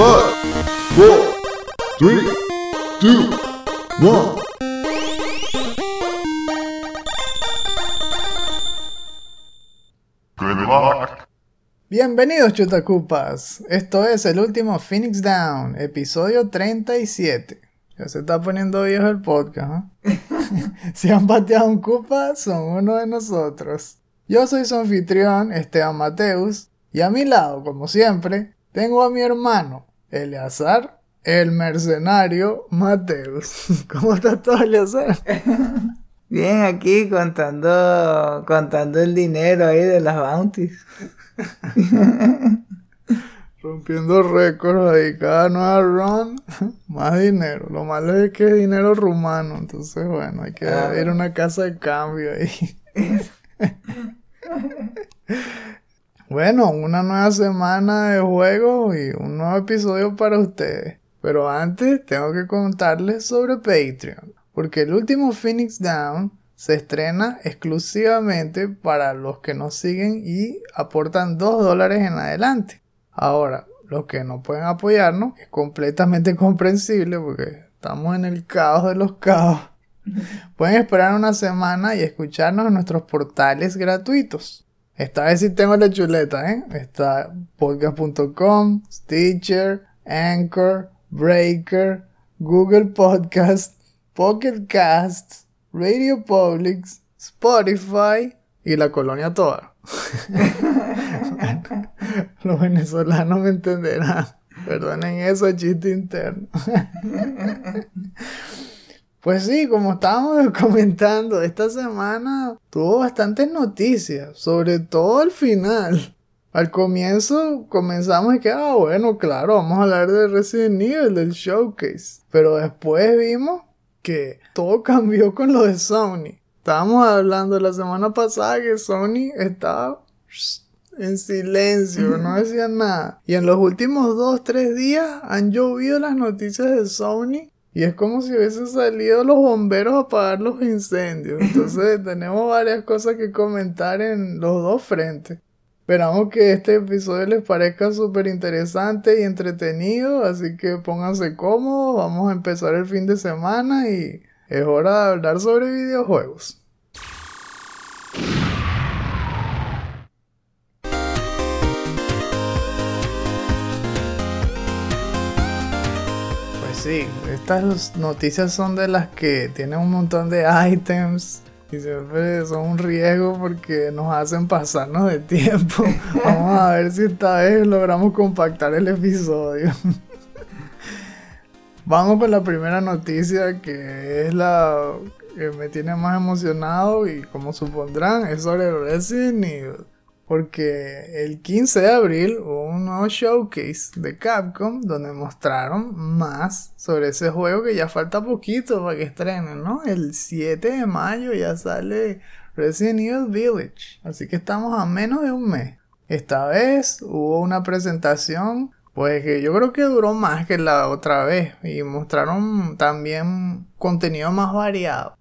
Five, four, three. Bienvenidos chutacupas, esto es el último Phoenix Down, episodio 37. Ya se está poniendo viejo el podcast, ¿eh? si han pateado un cupa, son uno de nosotros. Yo soy su anfitrión, Esteban Mateus, y a mi lado, como siempre, tengo a mi hermano, Eleazar, el mercenario Mateus. ¿Cómo estás todo, Eleazar? Bien, aquí contando, contando el dinero ahí de las bounties. Rompiendo récords ahí, cada nueva run, más dinero. Lo malo es que es dinero rumano, entonces bueno, hay que Ah. ir a una casa de cambio ahí. Bueno, una nueva semana de juegos y un nuevo episodio para ustedes. Pero antes tengo que contarles sobre Patreon, porque el último Phoenix Down se estrena exclusivamente para los que nos siguen y aportan 2 dólares en adelante. Ahora, los que no pueden apoyarnos, es completamente comprensible porque estamos en el caos de los caos. Pueden esperar una semana y escucharnos en nuestros portales gratuitos. Esta vez sí tengo la chuleta, ¿eh? Está podcast.com, Stitcher, Anchor, Breaker, Google Podcast, Pocket Casts, Radio Publics, Spotify y la colonia toda. Los venezolanos me entenderán. Perdonen eso, chiste interno. Pues sí, como estábamos comentando, esta semana tuvo bastantes noticias, sobre todo al final. Al comienzo comenzamos y que, ah, bueno, claro, vamos a hablar de Resident Evil, del showcase. Pero después vimos que todo cambió con lo de Sony. Estábamos hablando la semana pasada que Sony estaba en silencio, no decían nada. Y en los últimos dos, tres días han llovido las noticias de Sony. Y es como si hubiesen salido los bomberos a apagar los incendios. Entonces tenemos varias cosas que comentar en los dos frentes. Esperamos que este episodio les parezca súper interesante y entretenido, así que pónganse cómodos, vamos a empezar el fin de semana y es hora de hablar sobre videojuegos. Pues sí, estas noticias son de las que tienen un montón de items y siempre son un riesgo porque nos hacen pasarnos de tiempo. Vamos a ver si esta vez logramos compactar el episodio. Vamos con la primera noticia que es la que me tiene más emocionado y como supondrán es sobre Resident Evil. Porque el 15 de abril hubo un nuevo showcase de Capcom donde mostraron más sobre ese juego que ya falta poquito para que estrenen, ¿no? El 7 de mayo ya sale Resident Evil Village. Así que estamos a menos de un mes. Esta vez hubo una presentación, pues que yo creo que duró más que la otra vez. Y mostraron también contenido más variado.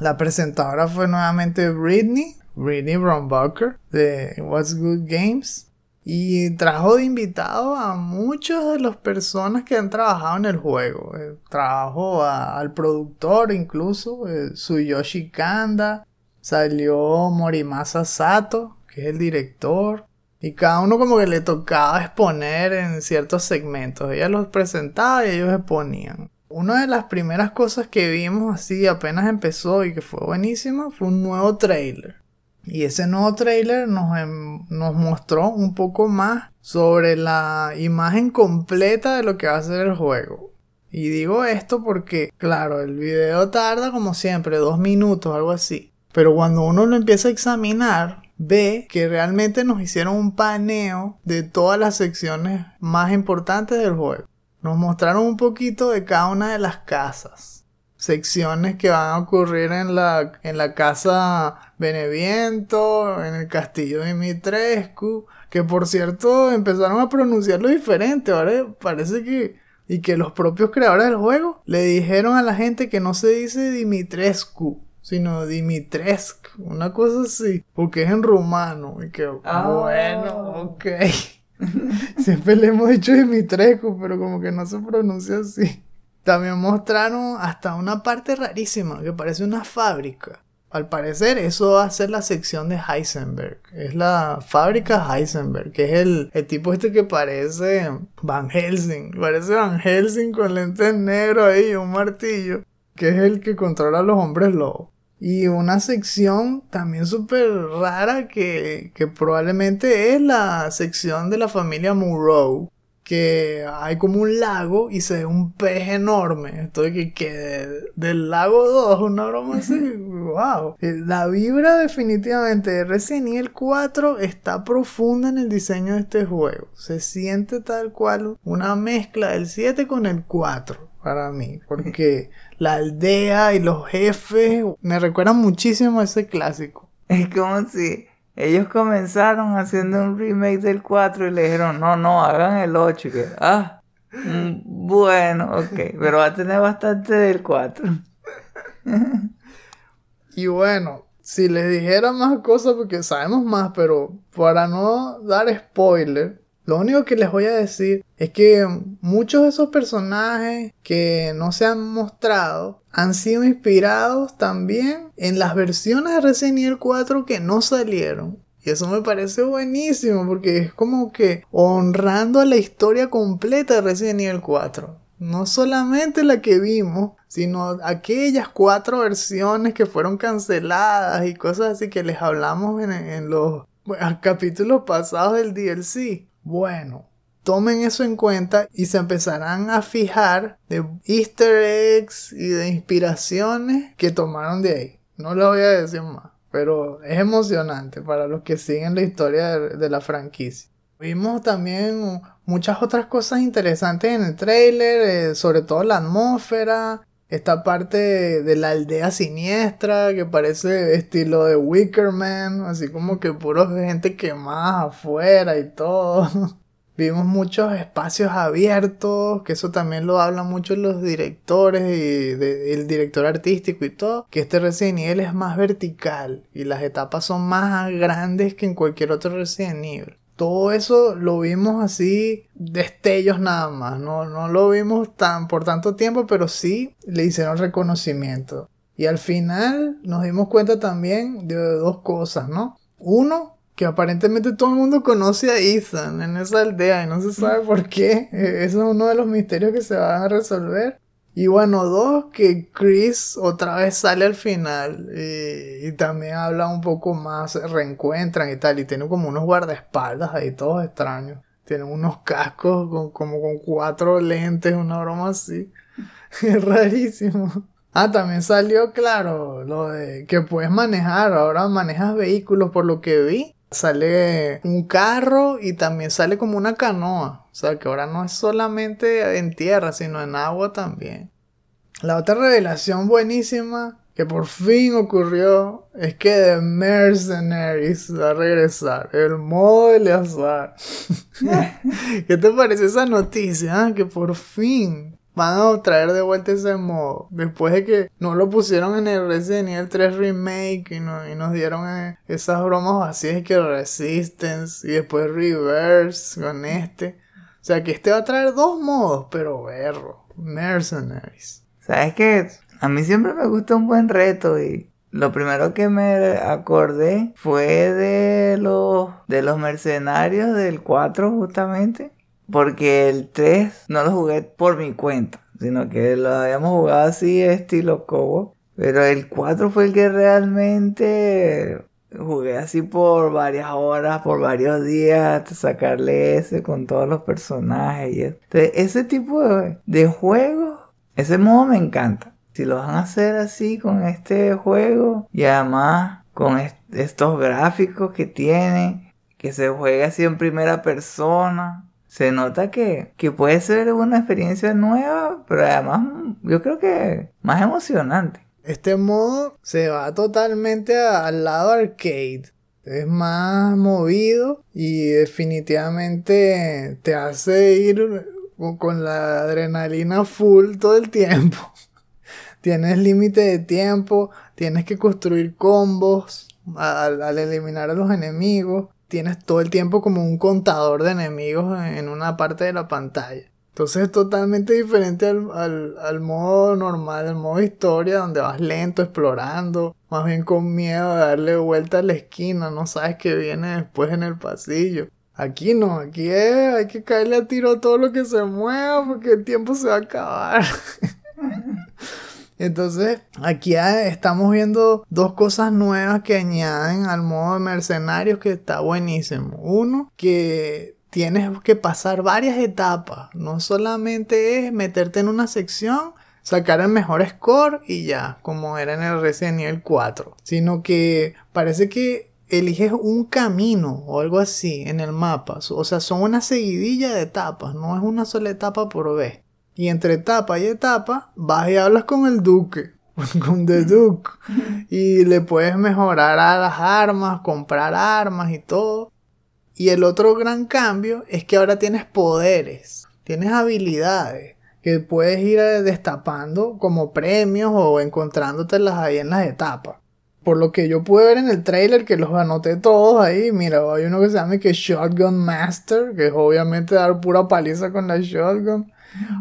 La presentadora fue nuevamente Britney, Britney Brombacher de What's Good Games. Y trajo de invitado a muchas de las personas que han trabajado en el juego. Eh, al productor incluso, eh, Tsuyoshi Kanda. Salió Morimasa Sato, que es el director. Y cada uno como que le tocaba exponer en ciertos segmentos. Ella los presentaba y ellos exponían. Una de las primeras cosas que vimos así apenas empezó y que fue buenísima fue un nuevo trailer. Y ese nuevo trailer nos, em- nos mostró un poco más sobre la imagen completa de lo que va a ser el juego. Y digo esto porque, claro, el video tarda como siempre, dos minutos, algo así. Pero cuando uno lo empieza a examinar, ve que realmente nos hicieron un paneo de todas las secciones más importantes del juego. Nos mostraron un poquito de cada una de las casas secciones que van a ocurrir en la, en la casa Beneviento, en el castillo de Dimitrescu, que por cierto empezaron a pronunciarlo diferente, ahora parece que y que los propios creadores del juego le dijeron a la gente que no se dice Dimitrescu, sino Dimitrescu, una cosa así, porque es en rumano y que Ah. bueno, ok. Siempre le hemos dicho Dimitrescu, pero como que no se pronuncia así. También mostraron hasta una parte rarísima que parece una fábrica. Al parecer eso va a ser la sección de Heisenberg. Es la fábrica Heisenberg, que es el, el tipo este que parece Van Helsing. Parece Van Helsing con lentes negros ahí un martillo. Que es el que controla a los hombres lobos. Y una sección también súper rara que, que probablemente es la sección de la familia Murrow que hay como un lago y se ve un pez enorme. Estoy que, del lago 2, una broma así. wow. Eh, la vibra definitivamente de Resident Evil 4 está profunda en el diseño de este juego. Se siente tal cual una mezcla del 7 con el 4 para mí. Porque la aldea y los jefes me recuerdan muchísimo a ese clásico. Es como si ellos comenzaron haciendo un remake del 4 y le dijeron, no, no, hagan el 8. Que, ah, mm, bueno, ok, pero va a tener bastante del 4. y bueno, si les dijera más cosas, porque sabemos más, pero para no dar spoiler, lo único que les voy a decir es que muchos de esos personajes que no se han mostrado han sido inspirados también en las versiones de Resident Evil 4 que no salieron. Y eso me parece buenísimo porque es como que honrando a la historia completa de Resident Evil 4. No solamente la que vimos, sino aquellas cuatro versiones que fueron canceladas y cosas así que les hablamos en, los capítulos pasados del DLC. Bueno, tomen eso en cuenta y se empezarán a fijar de easter eggs y de inspiraciones que tomaron de ahí. No les voy a decir más, pero es emocionante para los que siguen la historia de, la franquicia. Vimos también muchas otras cosas interesantes en el trailer, eh, sobre todo la atmósfera, esta parte de, la aldea siniestra que parece estilo de Wickerman, así como que puro gente quemada afuera y todo. Vimos muchos espacios abiertos, que eso también lo hablan mucho los directores y el director artístico y todo, que este Resident Evil es más vertical y las etapas son más grandes que en cualquier otro Resident Evil todo eso lo vimos así destellos nada más, no, no lo vimos tan por tanto tiempo, pero sí le hicieron reconocimiento. Y al final nos dimos cuenta también de dos cosas, ¿no? Uno, que aparentemente todo el mundo conoce a Ethan en esa aldea y no se sabe por qué. E, eso es uno de los misterios que se van a resolver. Y bueno, dos, que Chris otra vez sale al final y, también habla un poco más, se reencuentran y tal, y tiene como unos guardaespaldas ahí todos extraños. Tienen unos cascos con, como con cuatro lentes, una broma así. Es rarísimo. Ah, también salió, claro, lo de que puedes manejar, ahora manejas vehículos por lo que vi. Sale un carro y también sale como una canoa. O sea que ahora no es solamente en tierra, sino en agua también. La otra revelación buenísima que por fin ocurrió es que The Mercenaries va a regresar. El modo de azar. ¿Qué te parece esa noticia? Ah? Que por fin van a traer de vuelta ese modo. Después de que no lo pusieron en el Resident Evil 3 Remake y, nos dieron eh, esas bromas así que Resistance y después Reverse con este. O sea que este va a traer dos modos, pero berro. Mercenaries. ¿Sabes qué? A mí siempre me gusta un buen reto y lo primero que me acordé fue de los, de los mercenarios del 4 justamente. Porque el 3 no lo jugué por mi cuenta, sino que lo habíamos jugado así estilo Cobo. Pero el 4 fue el que realmente jugué así por varias horas, por varios días, hasta sacarle ese con todos los personajes. Y Entonces, ese tipo de, de juegos, ese modo me encanta. Si lo van a hacer así con este juego y además con estos gráficos que tiene, que se juega así en primera persona, se nota que, que puede ser una experiencia nueva, pero además yo creo que más emocionante. Este modo se va totalmente al lado arcade. Es más movido y definitivamente te hace ir con la adrenalina full todo el tiempo. tienes límite de tiempo, tienes que construir combos al, eliminar a los enemigos tienes todo el tiempo como un contador de enemigos en una parte de la pantalla. Entonces es totalmente diferente al, al, modo normal, al modo historia, donde vas lento, explorando, más bien con miedo de darle vuelta a la esquina, no sabes qué viene después en el pasillo. Aquí no, aquí es, hay que caerle a tiro a todo lo que se mueva porque el tiempo se va a acabar. Entonces, aquí estamos viendo dos cosas nuevas que añaden al modo de mercenarios que está buenísimo. Uno, que tienes que pasar varias etapas. No solamente es meterte en una sección, sacar el mejor score y ya, como era en el Resident Evil 4. Sino que parece que eliges un camino o algo así en el mapa. O sea, son una seguidilla de etapas, no es una sola etapa por vez. Y entre etapa y etapa vas y hablas con el duque, con The Duke. Y le puedes mejorar a las armas, comprar armas y todo. Y el otro gran cambio es que ahora tienes poderes, tienes habilidades que puedes ir destapando como premios o encontrándotelas ahí en las etapas. Por lo que yo pude ver en el trailer, que los anoté todos ahí, mira, hay uno que se llama que Shotgun Master, que es obviamente dar pura paliza con la shotgun.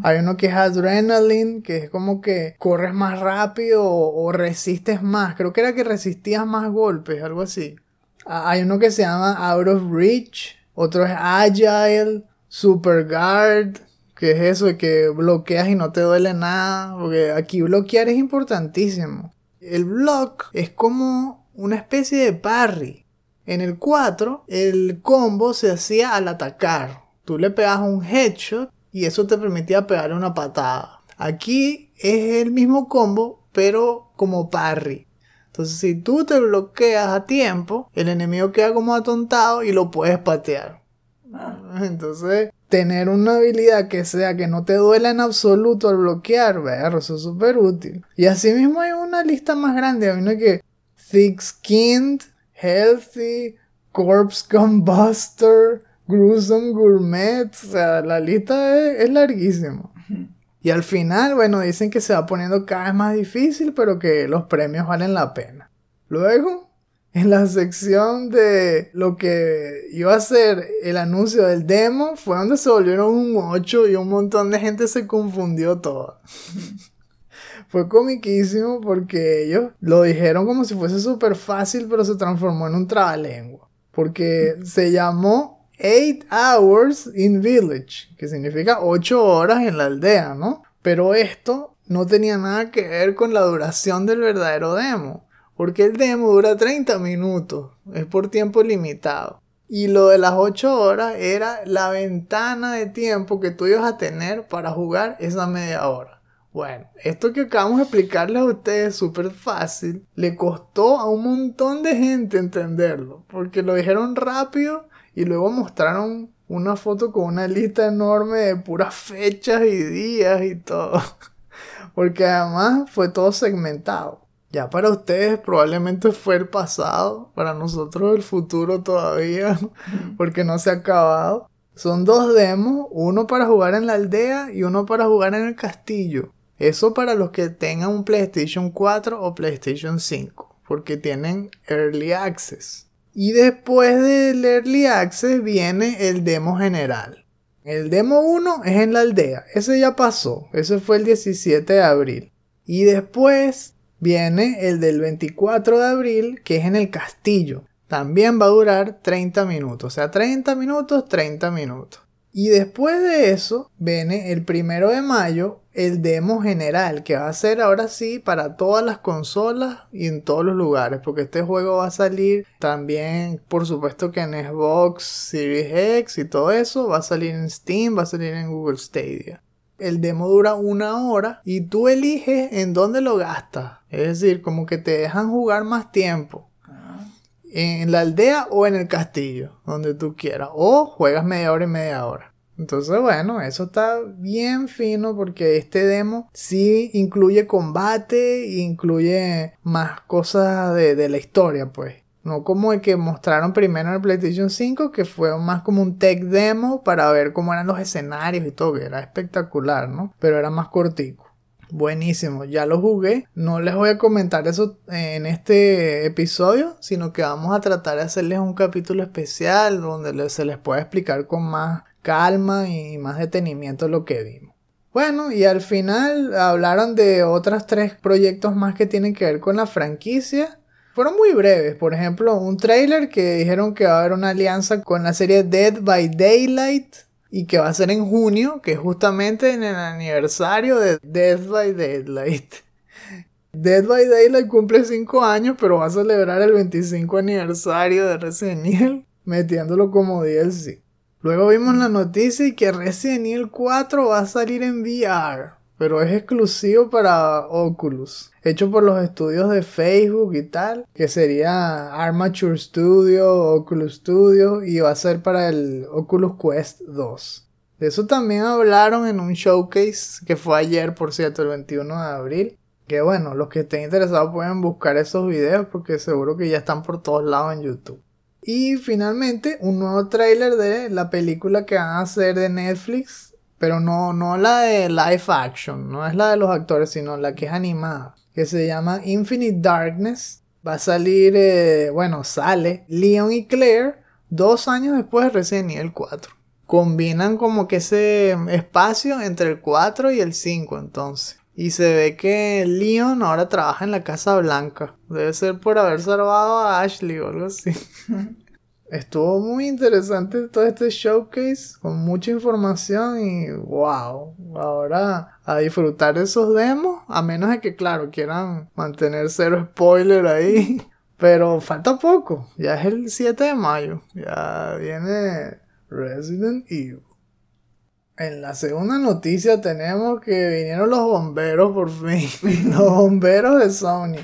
Hay uno que es Adrenaline, que es como que corres más rápido o, resistes más. Creo que era que resistías más golpes, algo así. Ah, hay uno que se llama Out of Reach, otro es Agile, Super Guard, que es eso de que bloqueas y no te duele nada, porque aquí bloquear es importantísimo. El block es como una especie de parry. En el 4, el combo se hacía al atacar. Tú le pegas un headshot y eso te permitía pegarle una patada. Aquí es el mismo combo, pero como parry. Entonces, si tú te bloqueas a tiempo, el enemigo queda como atontado y lo puedes patear. Ah. Entonces, tener una habilidad que sea que no te duela en absoluto al bloquear, ver, eso es súper útil. Y así mismo hay una lista más grande. Hay una que Thick Skinned, Healthy, Corpse Combuster, Gruesome Gourmet. O sea, la lista es, es larguísima. Y al final, bueno, dicen que se va poniendo cada vez más difícil, pero que los premios valen la pena. Luego, en la sección de lo que iba a ser el anuncio del demo, fue donde se volvieron un 8 y un montón de gente se confundió toda. fue comiquísimo porque ellos lo dijeron como si fuese súper fácil, pero se transformó en un trabalengua. Porque se llamó 8 hours in village, que significa 8 horas en la aldea, ¿no? Pero esto no tenía nada que ver con la duración del verdadero demo, porque el demo dura 30 minutos, es por tiempo limitado. Y lo de las 8 horas era la ventana de tiempo que tú ibas a tener para jugar esa media hora. Bueno, esto que acabamos de explicarles a ustedes súper fácil, le costó a un montón de gente entenderlo, porque lo dijeron rápido y luego mostraron una foto con una lista enorme de puras fechas y días y todo. Porque además fue todo segmentado. Ya para ustedes probablemente fue el pasado, para nosotros el futuro todavía, porque no se ha acabado. Son dos demos, uno para jugar en la aldea y uno para jugar en el castillo. Eso para los que tengan un PlayStation 4 o PlayStation 5, porque tienen Early Access. Y después del Early Access viene el demo general. El demo 1 es en la aldea, ese ya pasó, ese fue el 17 de abril. Y después viene el del 24 de abril, que es en el castillo. También va a durar 30 minutos, o sea, 30 minutos, 30 minutos. Y después de eso viene el primero de mayo el demo general que va a ser ahora sí para todas las consolas y en todos los lugares porque este juego va a salir también por supuesto que en Xbox Series X y todo eso va a salir en Steam va a salir en Google Stadia. El demo dura una hora y tú eliges en dónde lo gastas. Es decir como que te dejan jugar más tiempo en la aldea o en el castillo, donde tú quieras. O juegas media hora y media hora. Entonces, bueno, eso está bien fino porque este demo sí incluye combate, incluye más cosas de, de la historia, pues. No como el que mostraron primero en el PlayStation 5, que fue más como un tech demo para ver cómo eran los escenarios y todo, que era espectacular, ¿no? Pero era más cortico. Buenísimo, ya lo jugué. No les voy a comentar eso en este episodio, sino que vamos a tratar de hacerles un capítulo especial donde se les pueda explicar con más calma y más detenimiento lo que vimos. Bueno, y al final hablaron de otros tres proyectos más que tienen que ver con la franquicia. Fueron muy breves, por ejemplo, un trailer que dijeron que va a haber una alianza con la serie Dead by Daylight y que va a ser en junio, que es justamente en el aniversario de Dead by Daylight. Dead by Daylight cumple 5 años, pero va a celebrar el 25 aniversario de Resident Evil, metiéndolo como DLC. Luego vimos la noticia y que Resident Evil 4 va a salir en VR, pero es exclusivo para Oculus, hecho por los estudios de Facebook y tal, que sería Armature Studio, Oculus Studio y va a ser para el Oculus Quest 2. De eso también hablaron en un showcase que fue ayer, por cierto, el 21 de abril. Que bueno, los que estén interesados pueden buscar esos videos porque seguro que ya están por todos lados en YouTube. Y finalmente, un nuevo tráiler de la película que van a hacer de Netflix, pero no, no la de live action, no es la de los actores, sino la que es animada, que se llama Infinite Darkness. Va a salir, eh, bueno, sale Leon y Claire dos años después de Resident Evil 4. Combinan como que ese espacio entre el 4 y el 5 entonces. Y se ve que Leon ahora trabaja en la Casa Blanca. Debe ser por haber salvado a Ashley o algo así. Estuvo muy interesante todo este showcase con mucha información y wow, ahora a disfrutar de esos demos, a menos de que claro quieran mantener cero spoiler ahí, pero falta poco, ya es el 7 de mayo, ya viene Resident Evil. En la segunda noticia tenemos que vinieron los bomberos por fin. los bomberos de Sony.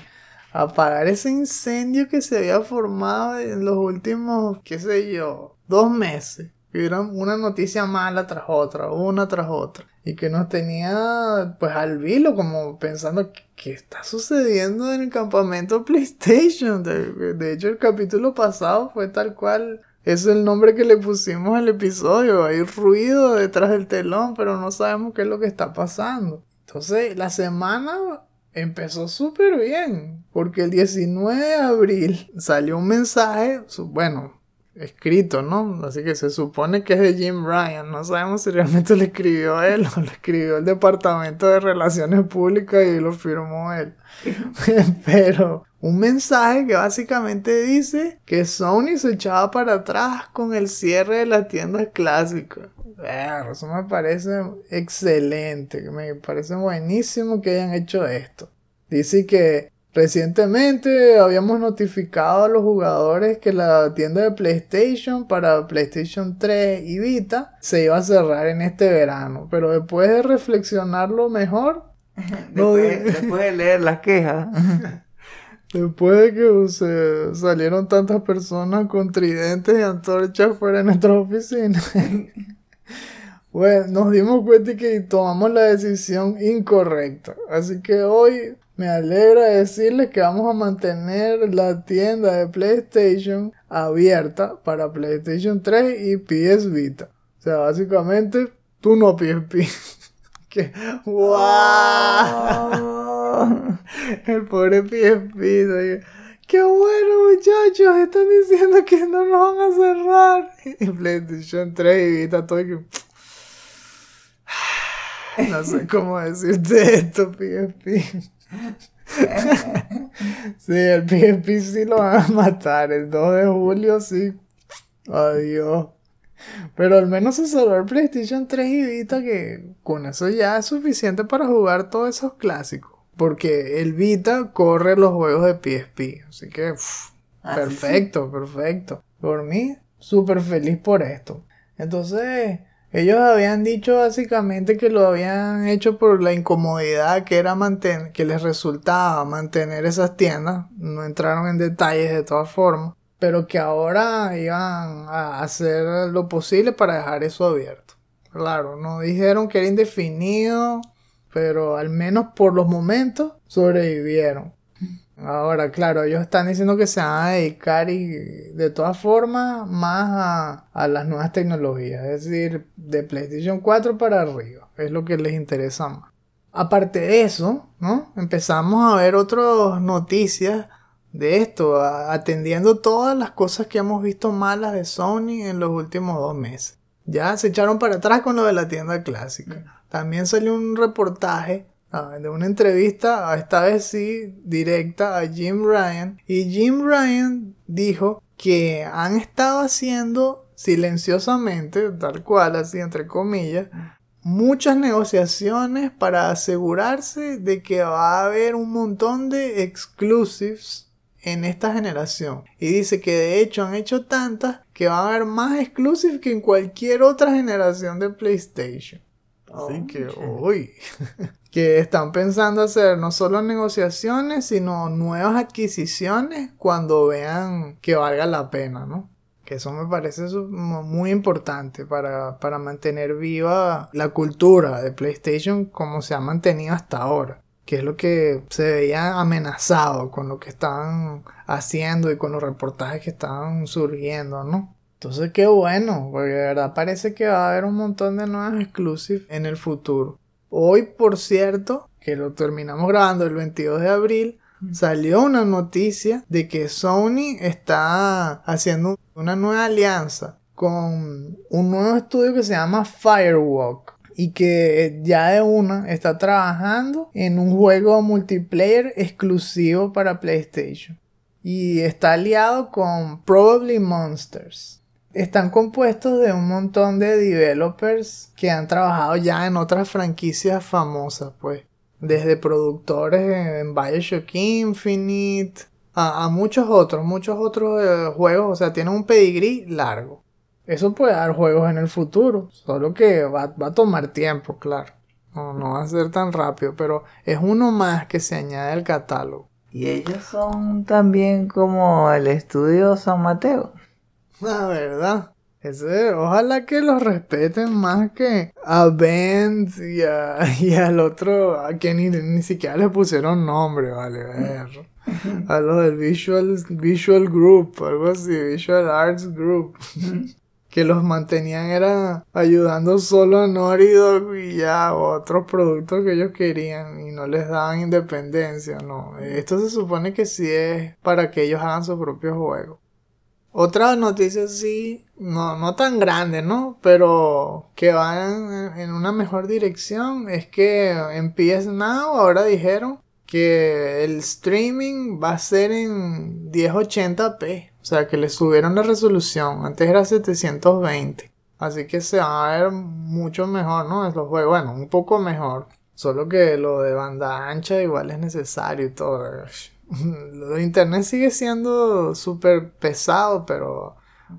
Apagar ese incendio que se había formado en los últimos, qué sé yo, dos meses. Vieron una noticia mala tras otra, una tras otra. Y que nos tenía pues al vilo, como pensando qué está sucediendo en el campamento PlayStation. De, de hecho, el capítulo pasado fue tal cual es el nombre que le pusimos al episodio. Hay ruido detrás del telón, pero no sabemos qué es lo que está pasando. Entonces, la semana empezó súper bien. Porque el 19 de abril salió un mensaje, bueno, escrito, ¿no? Así que se supone que es de Jim Ryan. No sabemos si realmente lo escribió él o lo escribió el Departamento de Relaciones Públicas y lo firmó él. Pero un mensaje que básicamente dice que Sony se echaba para atrás con el cierre de las tiendas clásicas. Eso me parece excelente, me parece buenísimo que hayan hecho esto. Dice que recientemente habíamos notificado a los jugadores que la tienda de PlayStation para PlayStation 3 y Vita se iba a cerrar en este verano, pero después de reflexionarlo mejor, después, después de leer las quejas. Después de que salieron tantas personas con tridentes y antorchas fuera de nuestra oficina. bueno, nos dimos cuenta que tomamos la decisión incorrecta. Así que hoy me alegra decirles que vamos a mantener la tienda de PlayStation abierta para PlayStation 3 y PS Vita. O sea, básicamente, tú no PSP. que, ¡Wow! El pobre PSP. Qué bueno, muchachos. Están diciendo que no nos van a cerrar. Y PlayStation 3 y Vita todo que. No sé cómo decirte esto, PSP. Sí, el PSP sí lo van a matar. El 2 de julio sí. Adiós. Pero al menos se salvó el PlayStation 3 y Vita que con eso ya es suficiente para jugar todos esos clásicos. Porque el Vita corre los juegos de PSP. Así que, ah, perfecto, perfecto. Por mí, súper feliz por esto. Entonces, ellos habían dicho básicamente que lo habían hecho por la incomodidad que era mantener, que les resultaba mantener esas tiendas. No entraron en detalles de todas formas. Pero que ahora iban a hacer lo posible para dejar eso abierto. Claro, no dijeron que era indefinido pero al menos por los momentos sobrevivieron. Ahora, claro, ellos están diciendo que se van a dedicar y de todas formas más a, las nuevas tecnologías, es decir, de PlayStation 4 para arriba, es lo que les interesa más. Aparte de eso, ¿no? Empezamos a ver otras noticias de esto, atendiendo todas las cosas que hemos visto malas de Sony en los últimos dos meses. Ya se echaron para atrás con lo de la tienda clásica. También salió un reportaje ah, de una entrevista, esta vez sí, directa a Jim Ryan. Y Jim Ryan dijo que han estado haciendo silenciosamente, tal cual, así entre comillas, muchas negociaciones para asegurarse de que va a haber un montón de exclusives en esta generación. Y dice que de hecho han hecho tantas que va a haber más exclusives que en cualquier otra generación de PlayStation. Así que, uy, que están pensando hacer no solo negociaciones, sino nuevas adquisiciones cuando vean que valga la pena, ¿no? Que eso me parece muy importante para, para mantener viva la cultura de PlayStation como se ha mantenido hasta ahora que es lo que se veía amenazado con lo que estaban haciendo y con los reportajes que estaban surgiendo, ¿no? Entonces qué bueno, porque de verdad parece que va a haber un montón de nuevas exclusivas en el futuro. Hoy, por cierto, que lo terminamos grabando el 22 de abril, salió una noticia de que Sony está haciendo una nueva alianza con un nuevo estudio que se llama Firewalk y que ya de una está trabajando en un juego multiplayer exclusivo para PlayStation. Y está aliado con Probably Monsters. Están compuestos de un montón de developers que han trabajado ya en otras franquicias famosas, pues. Desde productores en Bioshock Infinite a, muchos otros, muchos otros eh, juegos. O sea, tienen un pedigrí largo. Eso puede dar juegos en el futuro, solo que va, a tomar tiempo, claro. No, no va a ser tan rápido, pero es uno más que se añade al catálogo. Y ellos son también como el estudio San Mateo. La verdad. Ese, ojalá que los respeten más que a Ben y, y al otro, a quien ni, ni siquiera le pusieron nombre, vale, ver. A los del Visual, Visual Group, algo así, Visual Arts Group que los mantenían era ayudando solo a Dog y ya otros productos que ellos querían y no les daban independencia, no. Esto se supone que sí es para que ellos hagan su propio juego. Otra noticia sí, no, no tan grande, ¿no? Pero que van en una mejor dirección es que en PS Now ahora dijeron que el streaming va a ser en 1080p. O sea que le subieron la resolución. Antes era 720. Así que se va a ver mucho mejor, ¿no? Es los juegos. Bueno, un poco mejor. Solo que lo de banda ancha igual es necesario y todo. Lo internet sigue siendo súper pesado, pero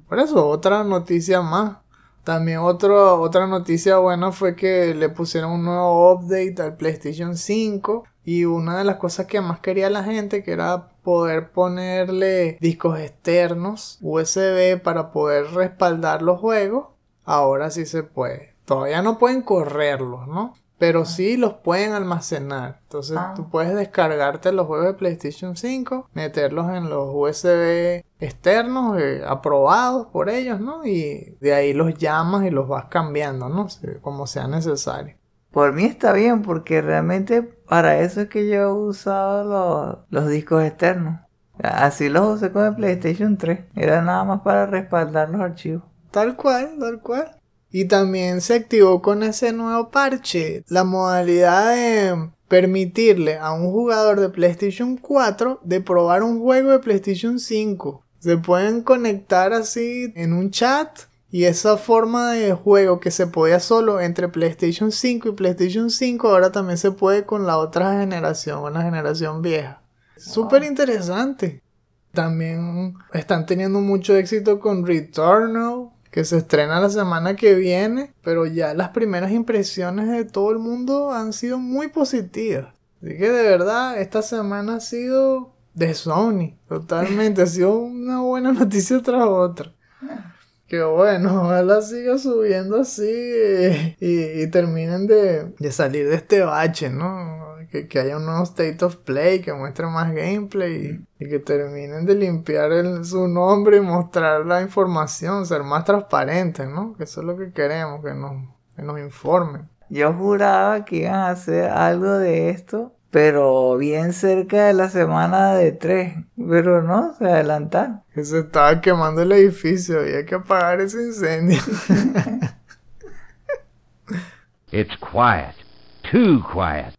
por eso otra noticia más. También otra noticia buena fue que le pusieron un nuevo update al PlayStation 5 y una de las cosas que más quería la gente que era poder ponerle discos externos USB para poder respaldar los juegos. Ahora sí se puede. Todavía no pueden correrlos, ¿no? Pero sí los pueden almacenar. Entonces ah. tú puedes descargarte los juegos de PlayStation 5, meterlos en los USB externos eh, aprobados por ellos, ¿no? Y de ahí los llamas y los vas cambiando, ¿no? Como sea necesario. Por mí está bien porque realmente para eso es que yo he usado los, discos externos. Así los usé con el PlayStation 3. Era nada más para respaldar los archivos. Tal cual, tal cual. Y también se activó con ese nuevo parche la modalidad de permitirle a un jugador de PlayStation 4 de probar un juego de PlayStation 5. Se pueden conectar así en un chat y esa forma de juego que se podía solo entre PlayStation 5 y PlayStation 5 ahora también se puede con la otra generación, una generación vieja. Súper interesante. También están teniendo mucho éxito con Returnal, que se estrena la semana que viene, pero ya las primeras impresiones de todo el mundo han sido muy positivas. Así que de verdad, esta semana ha sido de Sony, totalmente. ha sido una buena noticia tras otra. Que bueno, ojalá siga subiendo así y, terminen de, salir de este bache, ¿no? Que, haya un nuevo State of Play que muestre más gameplay y, que terminen de limpiar su nombre y mostrar la información, ser más transparentes, ¿no? Que eso es lo que queremos, que que nos informen. yo juraba que iban a hacer algo de esto, pero bien cerca de la semana de tres. Pero no, se adelantaron. Que se estaba quemando el edificio, había que apagar ese incendio. It's quiet. Too quiet.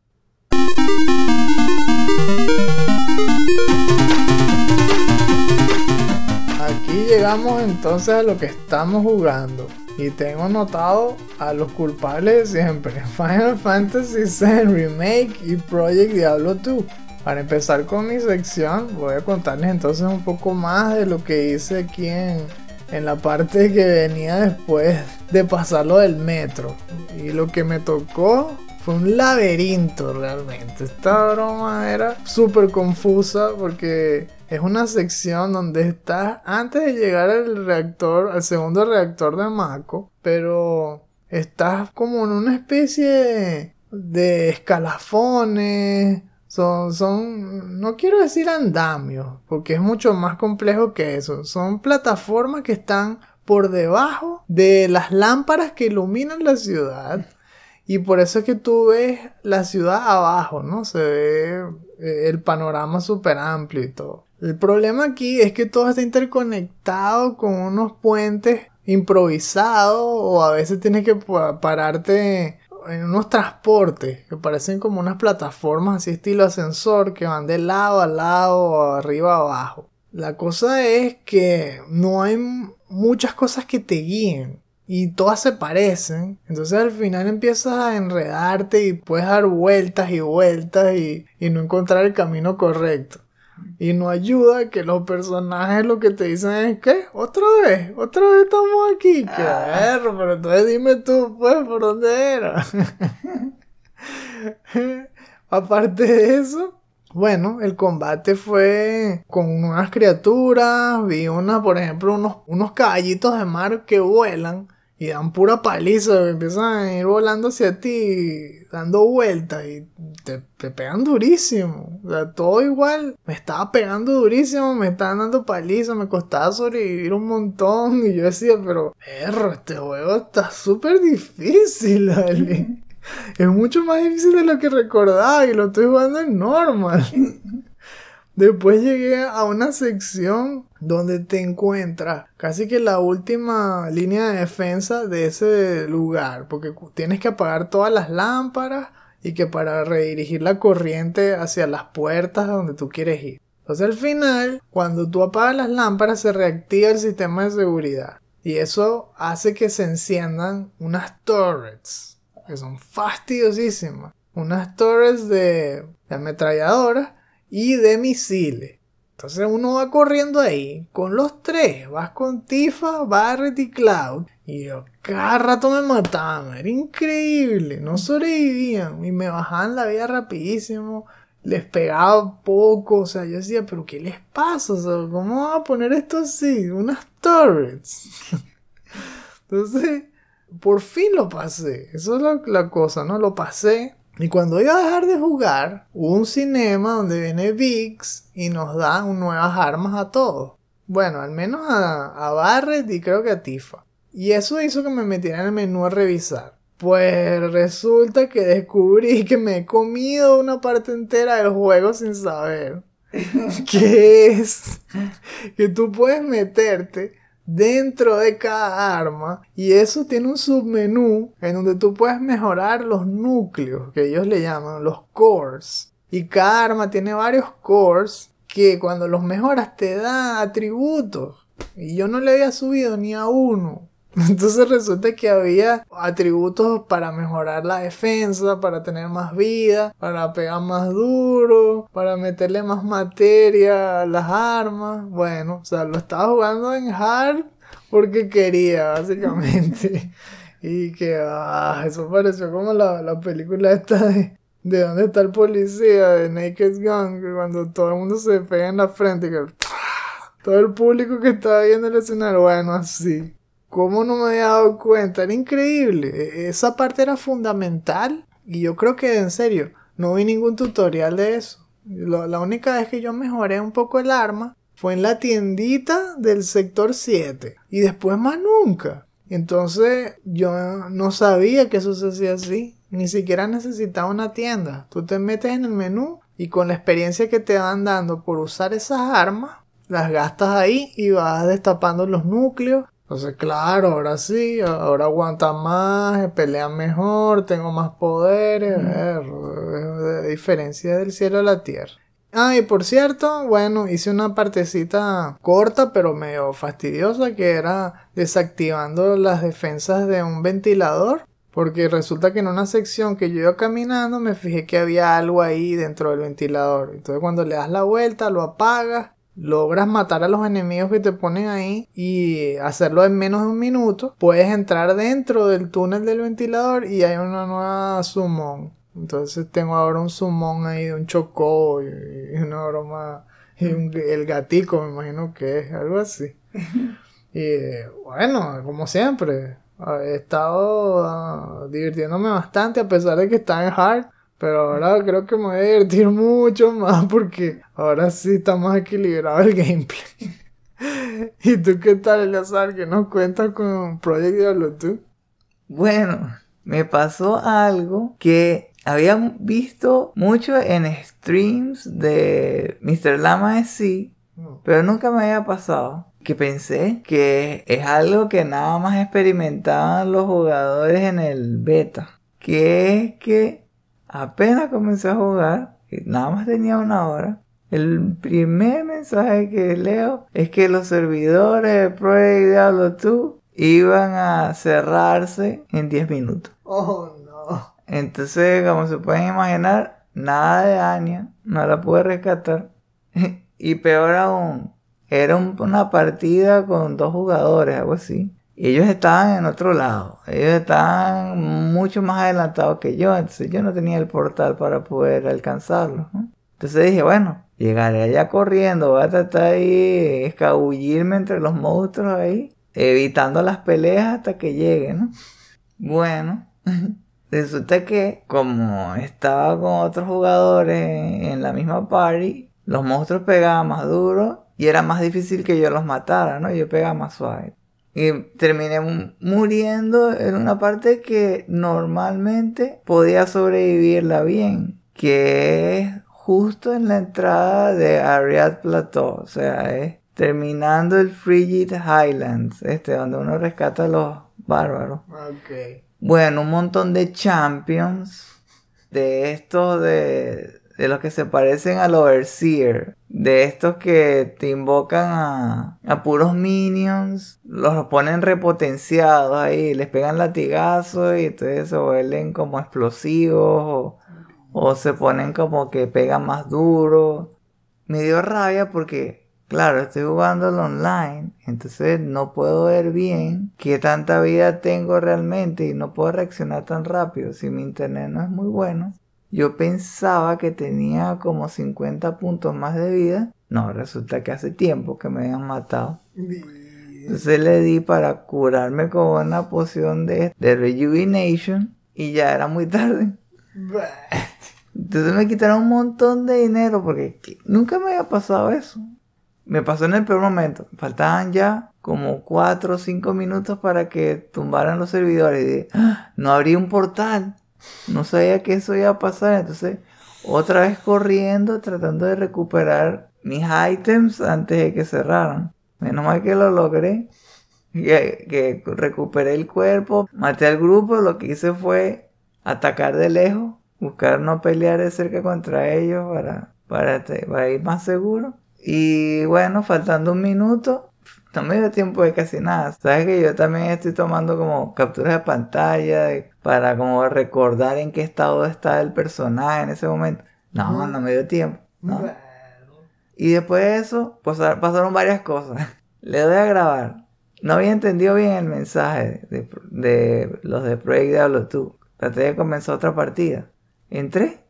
Aquí llegamos entonces a lo que estamos jugando. Y tengo notado a los culpables de siempre. Final Fantasy VII Remake y Project Diablo 2. Para empezar con mi sección, voy a contarles entonces un poco más de lo que hice aquí en, en la parte que venía después de pasarlo del metro. Y lo que me tocó fue un laberinto realmente. Esta broma era súper confusa porque es una sección donde estás antes de llegar al reactor, al segundo reactor de Mako, pero estás como en una especie de, escalafones. Son, son, no quiero decir andamios, porque es mucho más complejo que eso. Son plataformas que están por debajo de las lámparas que iluminan la ciudad. Y por eso es que tú ves la ciudad abajo, ¿no? Se ve eh, el panorama súper amplio y todo. El problema aquí es que todo está interconectado con unos puentes improvisados o a veces tienes que pa- pararte en unos transportes que parecen como unas plataformas así estilo ascensor que van de lado a lado o arriba a abajo. La cosa es que no hay muchas cosas que te guíen y todas se parecen. Entonces al final empiezas a enredarte y puedes dar vueltas y vueltas y no encontrar el camino correcto. Y no ayuda que los personajes lo que te dicen es que otra vez, otra vez estamos aquí. Qué perro, pero entonces dime tú, pues, por dónde era. Aparte de eso, bueno, el combate fue con unas criaturas. Vi una, por ejemplo, unos, unos caballitos de mar que vuelan y dan pura paliza. Empiezan a ir volando hacia ti, dando vueltas y te, te pegan durísimo. O sea, todo igual. Me estaba pegando durísimo, me estaban dando paliza, me costaba sobrevivir un montón. Y yo decía, pero, perro, este juego está súper difícil, ¿vale? Es mucho más difícil de lo que recordaba y lo estoy jugando en normal. Después llegué a una sección donde te encuentras casi que la última línea de defensa de ese lugar, porque tienes que apagar todas las lámparas y que para redirigir la corriente hacia las puertas donde tú quieres ir. Entonces al final, cuando tú apagas las lámparas se reactiva el sistema de seguridad y eso hace que se enciendan unas turrets que son fastidiosísimas. Unas torres de, de ametralladoras y de misiles. Entonces uno va corriendo ahí con los tres. Vas con Tifa, Barret y Cloud. Y yo cada rato me mataban. Era increíble. No sobrevivían. Y me bajaban la vida rapidísimo. Les pegaba poco. O sea, yo decía, pero ¿qué les pasa? O sea, ¿cómo van a poner esto así? Unas turrets. Entonces, por fin lo pasé. Eso es la, la cosa, ¿no? Lo pasé. Y cuando iba a dejar de jugar, hubo un cinema donde viene VIX y nos da nuevas armas a todos. Bueno, al menos a, a Barret y creo que a Tifa. Y eso hizo que me metiera en el menú a revisar. Pues resulta que descubrí que me he comido una parte entera del juego sin saber. que es que tú puedes meterte dentro de cada arma y eso tiene un submenú en donde tú puedes mejorar los núcleos que ellos le llaman los cores. Y cada arma tiene varios cores que cuando los mejoras te da atributos. Y yo no le había subido ni a uno entonces resulta que había atributos para mejorar la defensa, para tener más vida, para pegar más duro, para meterle más materia a las armas. Bueno, o sea, lo estaba jugando en hard porque quería, básicamente. Y que, ah, eso pareció como la, la película esta de, de dónde está el policía, de Naked Gun, que cuando todo el mundo se pega en la frente, que todo el público que estaba viendo el escenario, bueno, así. ¿Cómo no me había dado cuenta? Era increíble. E- Esa parte era fundamental. Y yo creo que, en serio, no vi ningún tutorial de eso. La única vez que yo mejoré un poco el arma fue en la tiendita del sector 7. Y después más nunca. Entonces yo no sabía que eso se hacía así. ni siquiera necesitas una tienda. Tú te metes en el menú y con la experiencia que te van dando por usar esas armas, las gastas ahí y vas destapando los núcleos. Entonces, claro, ahora sí, ahora aguanta más, pelea mejor, tengo más poderes. eh, diferencia del cielo a la tierra. Ah, y por cierto, bueno, hice una partecita corta pero medio fastidiosa que era desactivando las defensas de un ventilador. Porque resulta que en una sección que yo iba caminando me fijé que había algo ahí dentro del ventilador. Entonces cuando le das la vuelta, lo apagas, logras matar a los enemigos que te ponen ahí y hacerlo en menos de un minuto. Puedes entrar dentro del túnel del ventilador y hay una nueva summon. Entonces tengo ahora un summon ahí de un chocó y, una broma. Y un- el gatico, me imagino que es algo así. Y bueno, como siempre, he estado ah, divirtiéndome bastante a pesar de que está en hard. Pero ahora creo que me voy a divertir mucho más porque ahora sí está más equilibrado el gameplay. ¿Y tú qué tal, Eleazar? Que nos cuentas con Project Diablo 2? Bueno, me pasó algo que había visto mucho en streams de Mr. Lama SC, pero nunca me había pasado. Que pensé que es algo que nada más experimentaban los jugadores en el beta. Que es que apenas comencé a jugar, y nada más tenía una hora. El primer mensaje que leo es que los servidores de Project Diablo 2 iban a cerrarse en 10 minutos. Oh, no. Entonces, como se pueden imaginar, nada de Anya, no la pude rescatar. y peor aún, era un- una partida con dos jugadores, algo así. Y ellos estaban en otro lado. Ellos estaban mucho más adelantados que yo. Entonces yo no tenía el portal para poder alcanzarlos. Entonces dije, bueno, llegaré allá corriendo. Voy a tratar de escabullirme entre los monstruos ahí. Evitando las peleas hasta que llegue, ¿no? Bueno, resulta que como estaba con otros jugadores en la misma party, los monstruos pegaban más duro y era más difícil que yo los matara, ¿no? Yo pegaba más suave. Y terminé mu- muriendo en una parte que normalmente podía sobrevivirla bien, que es justo en la entrada de Ariad Plateau, o sea, es terminando el Frigid Highlands, este, donde uno rescata a los bárbaros. Ok. Bueno, un montón de champions. De estos de, de los que se parecen al Overseer. De estos que te invocan a, a puros minions. Los ponen repotenciados ahí. Les pegan latigazos y entonces se vuelven como explosivos. O, se ponen como que pegan más duro. Me dio rabia porque Claro, estoy jugando online, entonces no puedo ver bien qué tanta vida tengo realmente y no puedo reaccionar tan rápido si mi internet no es muy bueno. Yo pensaba que tenía como 50 puntos más de vida. No, resulta que hace tiempo que me habían matado. Entonces le di para curarme con una poción de, de Rejuvenation y ya era muy tarde. Entonces me quitaron un montón de dinero porque nunca me había pasado eso. Me pasó en el peor momento. Faltaban ya como 4 o 5 minutos para que tumbaran los servidores. Y "Ah, no abrí un portal. No sabía que eso iba a pasar. Entonces, otra vez corriendo, tratando de recuperar mis items antes de que cerraran. Menos mal que lo logré. Que, que recuperé el cuerpo, maté al grupo. Lo que hice fue atacar de lejos, buscar no pelear de cerca contra ellos para, para, ir más seguro. Y bueno, faltando un minuto, no me dio tiempo de casi nada. Sabes que yo también estoy tomando como capturas de pantalla para como recordar en qué estado está el personaje en ese momento. No, no me dio tiempo. ¿no? Y después de eso, pues, pasaron varias cosas. Le doy a grabar. No había entendido bien el mensaje de, de los de Project Diablo 2. Traté de comenzar otra partida. Entré.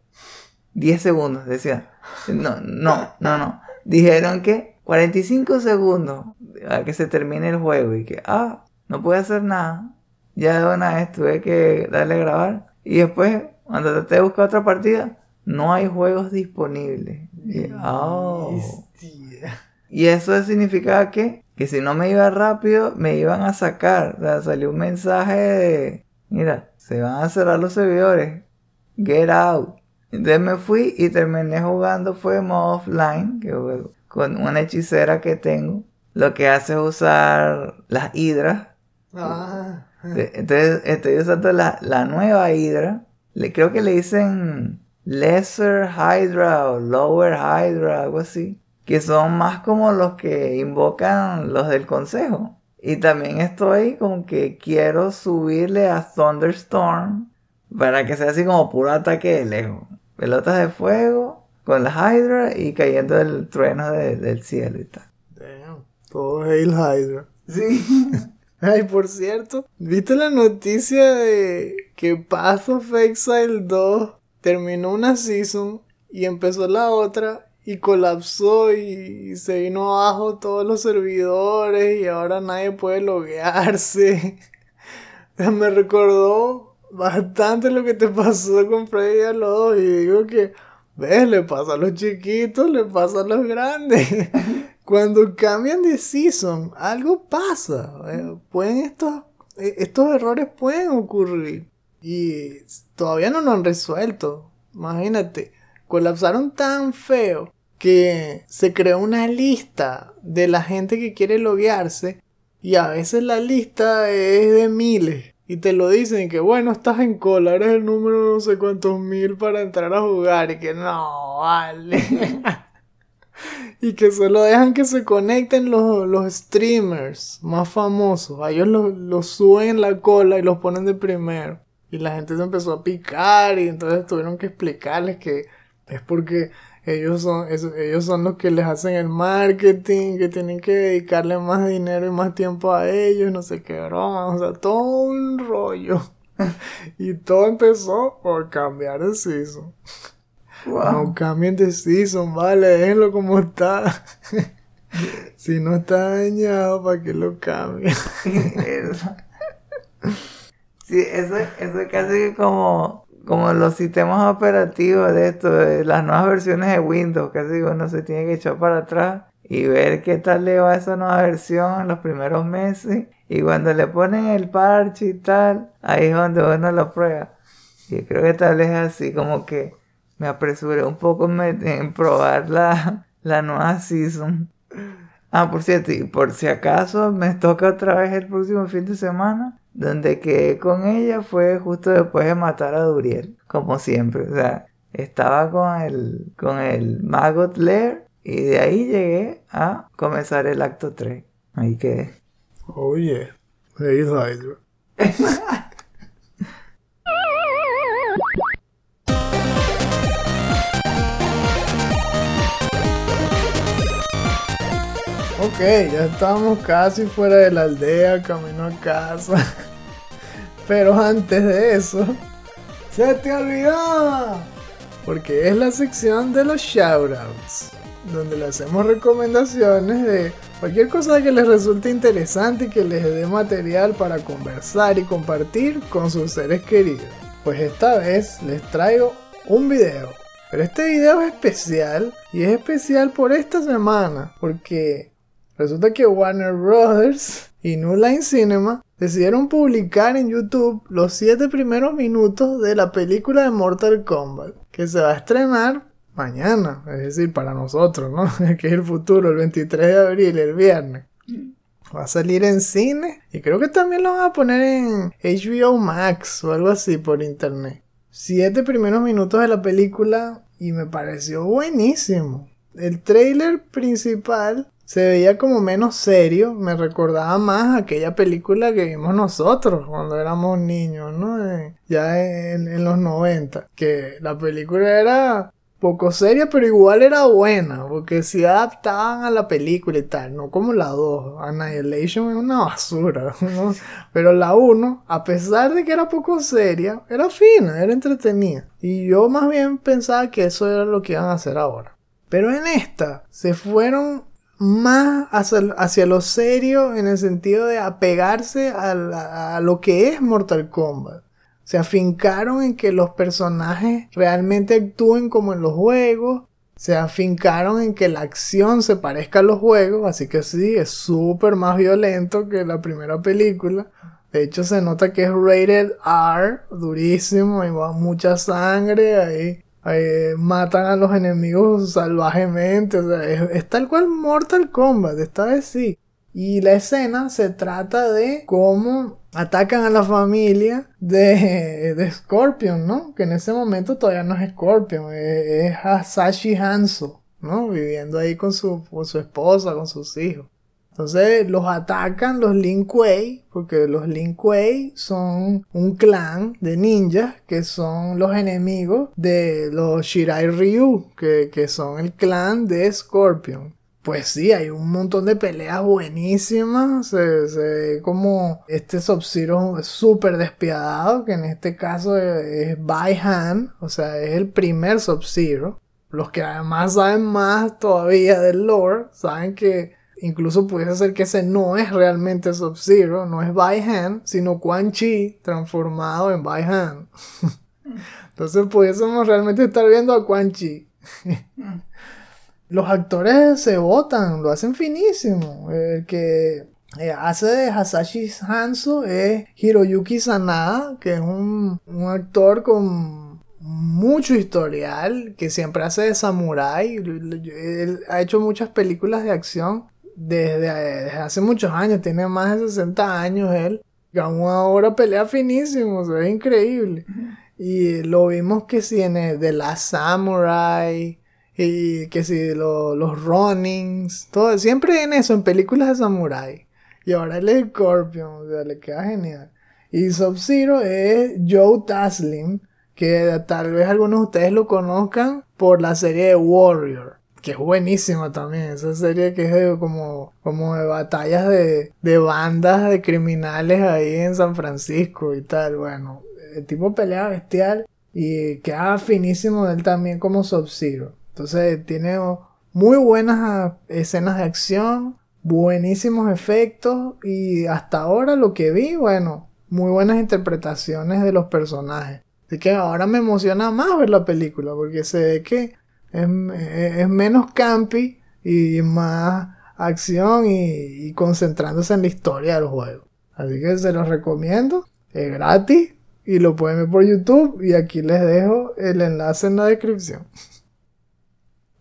10 segundos, decía. No, no, no, no. Dijeron que 45 segundos a que se termine el juego y que, ah, no pude hacer nada. Ya de una vez tuve que darle a grabar. Y después, cuando traté de buscar otra partida, no hay juegos disponibles. Y, oh. Y eso significaba que, que si no me iba rápido, me iban a sacar. O sea, salió un mensaje de, mira, se van a cerrar los servidores. Get out. Entonces me fui y terminé jugando fue modo offline, que juego con una hechicera que tengo. Lo que hace es usar las hidras. Ah, Entonces estoy usando la, la nueva hidra. Le, creo que le dicen Lesser Hydra o Lower Hydra, algo así. Que son más como los que invocan los del consejo. Y también estoy como que quiero subirle a Thunderstorm para que sea así como puro ataque de lejos. Pelotas de fuego con las Hydra y cayendo el trueno de- del cielo y tal. damn. Todo Hail Hydra. Sí. Ay, por cierto, ¿viste la noticia de que Path of Exile 2 terminó una season y empezó la otra y colapsó y, se vino abajo todos los servidores y ahora nadie puede loguearse? Me recordó bastante lo que te pasó con Freddy a los y digo que, ves, le pasa a los chiquitos, le pasa a los grandes. Cuando cambian de season, algo pasa. eh, Pueden estos, eh, estos errores pueden ocurrir. Y todavía no lo han resuelto. Imagínate, colapsaron tan feo que se creó una lista de la gente que quiere loguearse. Y a veces la lista es de miles. Y te lo dicen que bueno, estás en cola, eres el número no sé cuántos mil para entrar a jugar. Y que no, vale. Y que solo dejan que se conecten los, los streamers más famosos. A ellos los, los suben en la cola y los ponen de primero. Y la gente se empezó a picar y entonces tuvieron que explicarles que es porque ellos son, es- ellos son los que les hacen el marketing, que tienen que dedicarle más dinero y más tiempo a ellos, no sé qué broma, o sea, todo un rollo. Y todo empezó por cambiar de season. No cambien de season, vale, déjenlo como está. si no está dañado, ¿para qué lo cambien? Eso. Sí, eso, eso es casi como, como los sistemas operativos de esto, de las nuevas versiones de Windows, casi uno se tiene que echar para atrás y ver qué tal le va esa nueva versión en los primeros meses. Y cuando le ponen el parche y tal, ahí es donde uno lo prueba. Y creo que tal vez es así, como que me apresuré un poco en, probar la, la nueva season. Ah, por cierto, y por si acaso me toca otra vez el próximo fin de semana, donde quedé con ella fue justo después de matar a Duriel, como siempre. O sea, estaba con el, con el Maggot Lair y de ahí llegué a comenzar el acto 3. Ahí quedé. Oh yeah. Hail Ok, ya estamos casi fuera de la aldea, camino a casa. Pero antes de eso, ¡se te olvidaba! Porque es la sección de los shoutouts, donde le hacemos recomendaciones de cualquier cosa que les resulte interesante y que les dé material para conversar y compartir con sus seres queridos. Pues esta vez les traigo un video. Pero este video es especial y es especial por esta semana porque resulta que Warner Brothers y New Line Cinema decidieron publicar en YouTube los 7 primeros minutos de la película de Mortal Kombat que se va a estrenar mañana, es decir, para nosotros, ¿no? que es el futuro, el 23 de abril, el viernes. Va a salir en cine y creo que también lo van a poner en HBO Max o algo así por internet. Siete primeros minutos de la película y me pareció buenísimo. El trailer principal se veía como menos serio, me recordaba más aquella película que vimos nosotros cuando éramos niños, ¿no? Eh, ya en, los 90, que la película era poco seria, pero igual era buena, porque si adaptaban a la película y tal, no como la 2. Annihilation es una basura, ¿no? Pero la 1, a pesar de que era poco seria, era fina, era entretenida. Y yo más bien pensaba que eso era lo que iban a hacer ahora. Pero en esta se fueron más hacia, hacia lo serio en el sentido de apegarse a, lo que es Mortal Kombat. Se afincaron en que los personajes realmente actúen como en los juegos. Se afincaron en que la acción se parezca a los juegos. Así que sí, es súper más violento que la primera película. De hecho, se nota que es rated R, durísimo, y va mucha sangre, ahí, ahí matan a los enemigos salvajemente, o sea, es, es tal cual Mortal Kombat, esta vez sí. Y la escena se trata de cómo atacan a la familia de, de Scorpion, ¿no? Que en ese momento todavía no es Scorpion, es, es Hasashi Hanzo, ¿no? Viviendo ahí con su, con su esposa, con sus hijos. Entonces los atacan los Lin Kuei, porque los Lin Kuei son un clan de ninjas que son los enemigos de los Shirai Ryu, que, que son el clan de Scorpion. Pues sí, hay un montón de peleas buenísimas. Se, se ve como este Sub-Zero súper despiadado, que en este caso es, es by hand, o sea, es el primer Sub-Zero. Los que además saben más todavía del lore, saben que incluso puede ser que ese no es realmente Sub-Zero, no es by hand, sino Quan Chi transformado en by hand. Entonces pudiésemos realmente estar viendo a Quan Chi. Los actores se votan, lo hacen finísimo. El que eh, hace de Hasashi Hanzo es Hiroyuki Sanada, que es un, un actor con mucho historial, que siempre hace de samurái. Él ha hecho muchas películas de acción desde, desde, hace muchos años, tiene más de 60 años él. Y aún ahora pelea finísimo, ve increíble. Y lo vimos que si en el de la Samurai, y que si lo, los Ronings, todo, siempre en eso, en películas de Samurai. Y ahora el Scorpion, o sea, le queda genial. Y Sub-Zero es Joe Taslim, que tal vez algunos de ustedes lo conozcan por la serie de Warrior que es buenísima también, esa serie que es como, como de batallas de, de bandas de criminales ahí en San Francisco y tal, bueno, el tipo pelea bestial y queda finísimo él también como Sub-Zero. Entonces tiene muy buenas escenas de acción, buenísimos efectos y hasta ahora lo que vi, bueno, muy buenas interpretaciones de los personajes. Así que ahora me emociona más ver la película porque se ve que es, es menos campi y más acción y, concentrándose en la historia del juego. Así que se los recomiendo. Es gratis y lo pueden ver por YouTube y aquí les dejo el enlace en la descripción.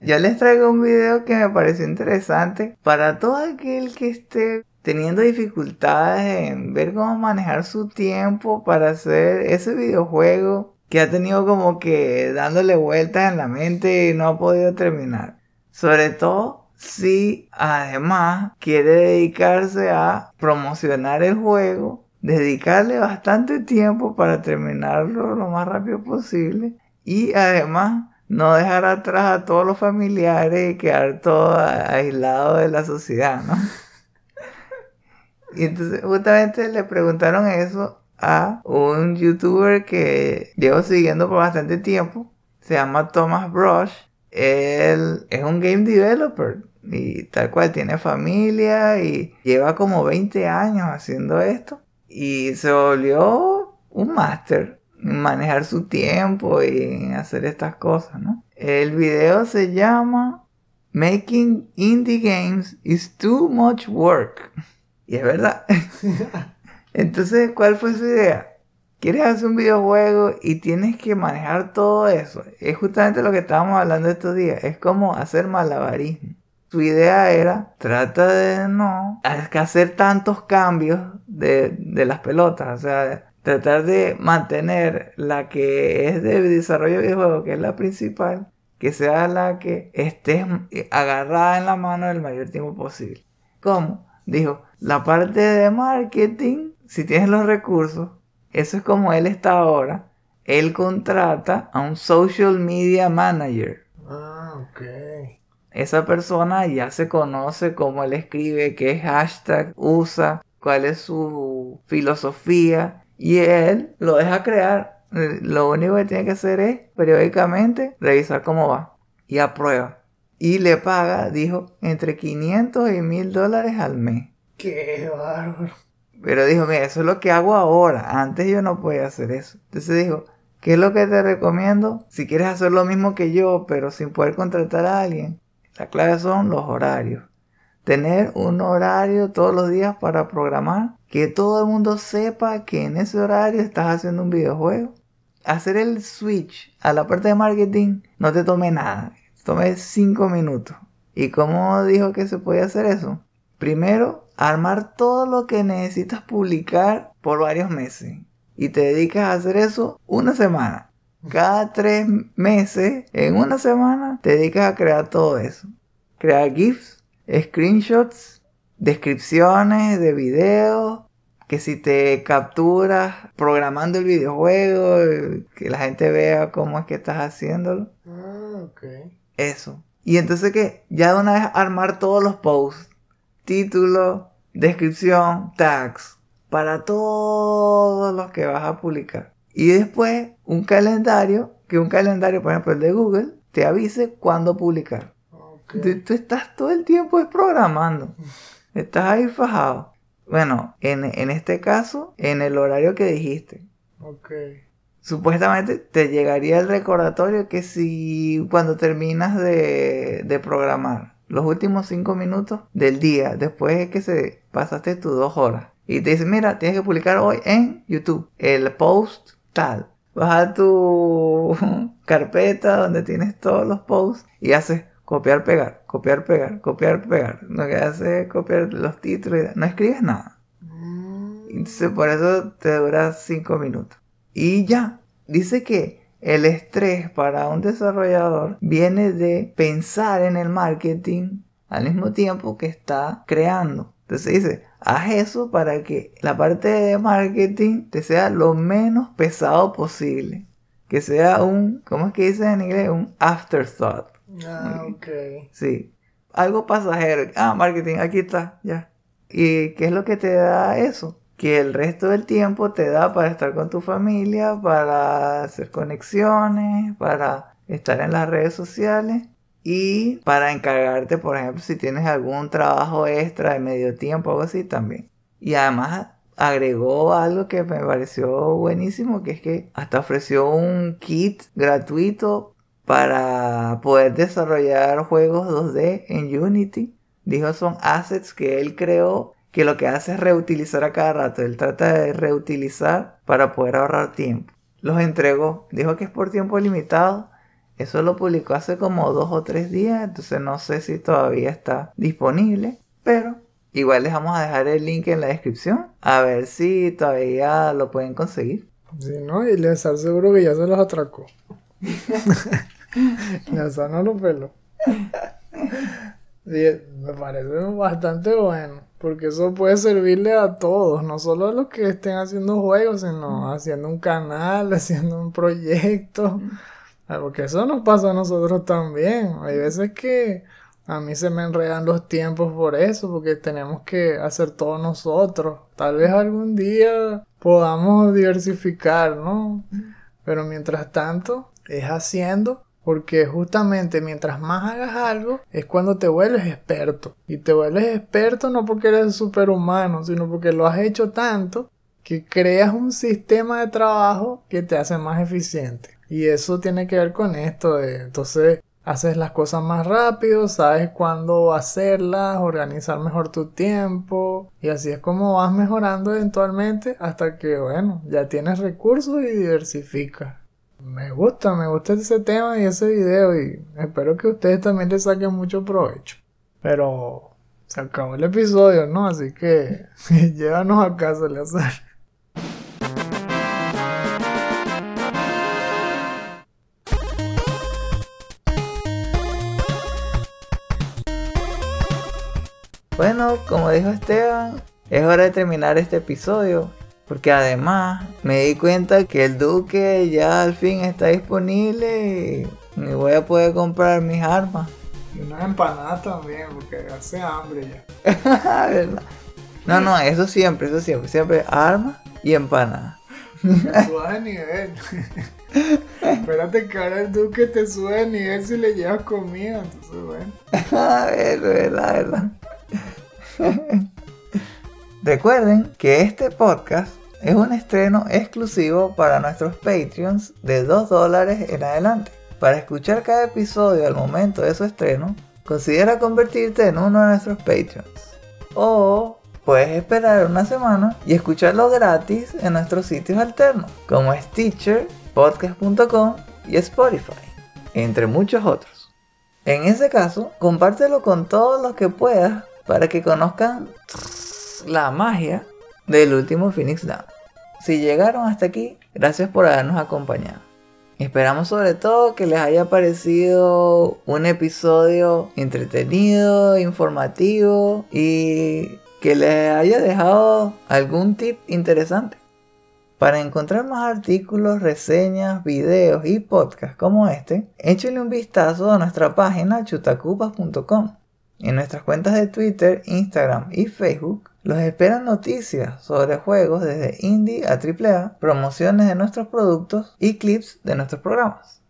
Yo les traigo un video que me pareció interesante para todo aquel que esté teniendo dificultades en ver cómo manejar su tiempo para hacer ese videojuego que ha tenido como que dándole vueltas en la mente y no ha podido terminar. Sobre todo si además quiere dedicarse a promocionar el juego, dedicarle bastante tiempo para terminarlo lo más rápido posible y además no dejar atrás a todos los familiares y quedar todo aislado de la sociedad, ¿no? y entonces justamente le preguntaron eso a un youtuber que llevo siguiendo por bastante tiempo. Se llama Thomas Brush. Él es un game developer y tal cual tiene familia y lleva como 20 años haciendo esto. Y se volvió un máster en manejar su tiempo y hacer estas cosas, ¿no? El video se llama Making Indie Games is Too Much Work. Y es verdad. Entonces, ¿cuál fue su idea? Quieres hacer un videojuego y tienes que manejar todo eso. Es justamente lo que estábamos hablando estos días. Es como hacer malabarismo. Su idea era, trata de no hacer tantos cambios de, las pelotas. O sea, tratar de mantener la que es de desarrollo de videojuego, que es la principal, que sea la que estés agarrada en la mano el mayor tiempo posible. ¿Cómo? Dijo, la parte de marketing si tienes los recursos, eso es como él está ahora. Él contrata a un social media manager. Ah, ok. Esa persona ya se conoce cómo él escribe, qué hashtag usa, cuál es su filosofía. Y él lo deja crear. Lo único que tiene que hacer es periódicamente revisar cómo va. Y aprueba. Y le paga, dijo, entre 500 y 1000 dólares al mes. Qué bárbaro. Pero dijo, mira, eso es lo que hago ahora. Antes yo no podía hacer eso. Entonces dijo, ¿qué es lo que te recomiendo? Si quieres hacer lo mismo que yo, pero sin poder contratar a alguien, la clave son los horarios. tener un horario todos los días para programar, que todo el mundo sepa que en ese horario estás haciendo un videojuego. Hacer el switch a la parte de marketing no te tome nada, tome 5 minutos. ¿Y cómo dijo que se podía hacer eso? Primero, armar todo lo que necesitas publicar por varios meses. Y te dedicas a hacer eso una semana. Cada tres meses, en una semana, te dedicas a crear todo eso. Crear GIFs, screenshots, descripciones de videos, que si te capturas programando el videojuego, que la gente vea cómo es que estás haciéndolo. Ah, ok. Eso. Y entonces que ya de una vez armar todos los posts, título, descripción, tags, para todos los que vas a publicar. Y después un calendario, que un calendario, por ejemplo el de Google, te avise cuándo publicar. Tú estás todo el tiempo programando. Estás ahí fajado. Bueno, en, en este caso, en el horario que dijiste. Ok. Supuestamente te llegaría el recordatorio que si cuando terminas de, de programar los últimos cinco minutos del día, después de que se pasaste tus dos horas, y te dice, mira, tienes que publicar hoy en YouTube el post tal. Vas a tu carpeta donde tienes todos los posts y haces copiar, pegar, copiar, pegar, copiar, pegar. Lo que haces es copiar los títulos, y no escribes nada. Entonces por eso te dura 5 minutos. Y ya, dice que el estrés para un desarrollador viene de pensar en el marketing al mismo tiempo que está creando. Entonces dice, haz eso para que la parte de marketing te sea lo menos pesado posible. Que sea un, ¿cómo es que dice en inglés? Un afterthought. Ah, ok. Sí. Algo pasajero. Ah, marketing, aquí está, ya. ¿Y qué es lo que te da eso? Que el resto del tiempo te da para estar con tu familia, para hacer conexiones, para estar en las redes sociales y para encargarte, por ejemplo, si tienes algún trabajo extra de medio tiempo o algo así también. Y además agregó algo que me pareció buenísimo, que es que hasta ofreció un kit gratuito para poder desarrollar juegos 2D en Unity. Dijo son assets que él creó que lo que hace es reutilizar a cada rato. Él trata de reutilizar para poder ahorrar tiempo. Los entregó. Dijo que es por tiempo limitado. Eso lo publicó hace como dos o tres días. Entonces no sé si todavía está disponible. Pero igual les vamos a dejar el link en la descripción. A ver si todavía lo pueden conseguir. Sí, ¿no? Y le estar seguro que ya se los atracó. ya sanó los pelos. Sí, me parece bastante bueno. Porque eso puede servirle a todos, no solo a los que estén haciendo juegos, sino haciendo un canal, haciendo un proyecto. Ah, Porque eso nos pasa a nosotros también. Hay veces que a mí se me enredan los tiempos por eso, porque tenemos que hacer todo nosotros. Tal vez algún día podamos diversificar, ¿no? Pero mientras tanto, es haciendo, porque justamente mientras más hagas algo, es cuando te vuelves experto. Y te vuelves experto no porque eres superhumano, sino porque lo has hecho tanto que creas un sistema de trabajo que te hace más eficiente. Y eso tiene que ver con esto de, entonces, haces las cosas más rápido, sabes cuándo hacerlas, organizar mejor tu tiempo y así es como vas mejorando eventualmente hasta que, bueno, ya tienes recursos y diversificas. Me gusta, me gusta ese tema y ese video y espero que ustedes también le saquen mucho provecho. Pero se acabó el episodio, ¿no? Así que llévanos a casa, Eleazar. Bueno, como dijo Esteban, es hora de terminar este episodio. Porque además me di cuenta que el Duque ya al fin está disponible y me voy a poder comprar mis armas. Y unas empanadas también, porque hace hambre ya. ¿Verdad? No, no, eso siempre, eso siempre. Siempre armas y empanadas. Sube de nivel. Espérate que ahora el Duque te sube de nivel si le llevas comida. Entonces, bueno. verdad, verdad. Recuerden que este podcast es un estreno exclusivo para nuestros Patreons de 2 dólares en adelante. Para escuchar cada episodio al momento de su estreno, considera convertirte en uno de nuestros Patreons. O puedes esperar una semana y escucharlo gratis en nuestros sitios alternos, como Stitcher, podcast.com y Spotify, entre muchos otros. En ese caso, compártelo con todos los que puedas para que conozcan la magia del último Phoenix Down. Si llegaron hasta aquí, gracias por habernos acompañado. Esperamos sobre todo que les haya parecido un episodio entretenido, informativo y que les haya dejado algún tip interesante. Para encontrar más artículos, reseñas, videos y podcasts como este, échenle un vistazo a nuestra página chutacupas.com. En nuestras cuentas de Twitter, Instagram y Facebook los esperan noticias sobre juegos desde indie a AAA, promociones de nuestros productos y clips de nuestros programas.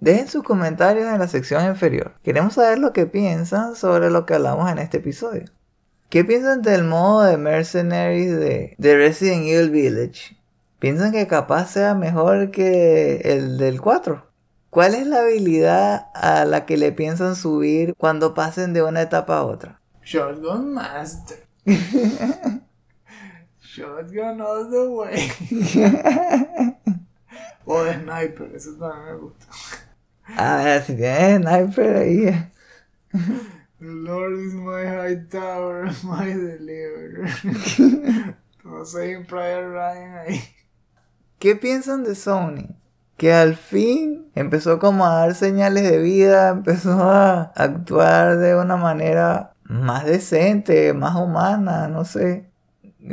Dejen sus comentarios en la sección inferior. Queremos saber lo que piensan sobre lo que hablamos en este episodio. ¿Qué piensan del modo de Mercenaries de, de Resident Evil Village? ¿Piensan que capaz sea mejor que el del 4? ¿Cuál es la habilidad a la que le piensan subir cuando pasen de una etapa a otra? Shotgun Master. Shotgun all the way. o de Sniper, eso también me gusta. A ver, si tienes sniper ahí. Lord is my high tower, my deliverer. Todo Saving Private Ryan ahí. ¿Qué piensan de Sony? Que al fin empezó como a dar señales de vida, empezó a actuar de una manera más decente, más humana, no sé.